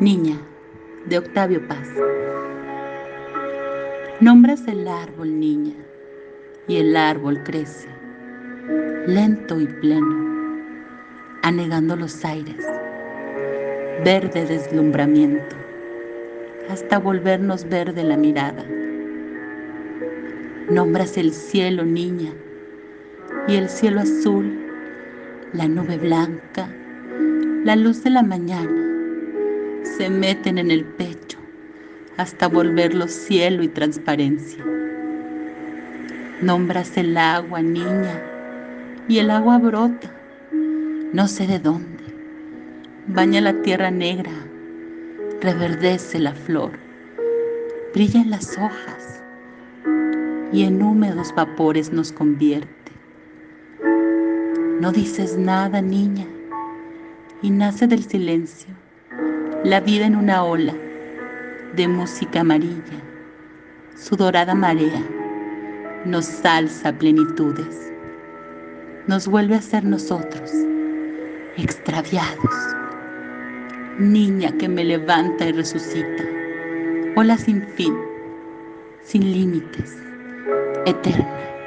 Niña, de Octavio Paz. Nombras el árbol, niña, y el árbol crece, lento y pleno, anegando los aires, verde deslumbramiento, hasta volvernos verde la mirada. Nombras el cielo, niña, y el cielo azul, la nube blanca, la luz de la mañana se meten en el pecho hasta volverlo cielo y transparencia. Nombras el agua, niña, y el agua brota, no sé de dónde. Baña la tierra negra, reverdece la flor, brilla en las hojas y en húmedos vapores nos convierte. No dices nada, niña, y nace del silencio la vida en una ola de música amarilla, su dorada marea nos alza plenitudes, nos vuelve a ser nosotros, extraviados, niña que me levanta y resucita, ola sin fin, sin límites, eterna.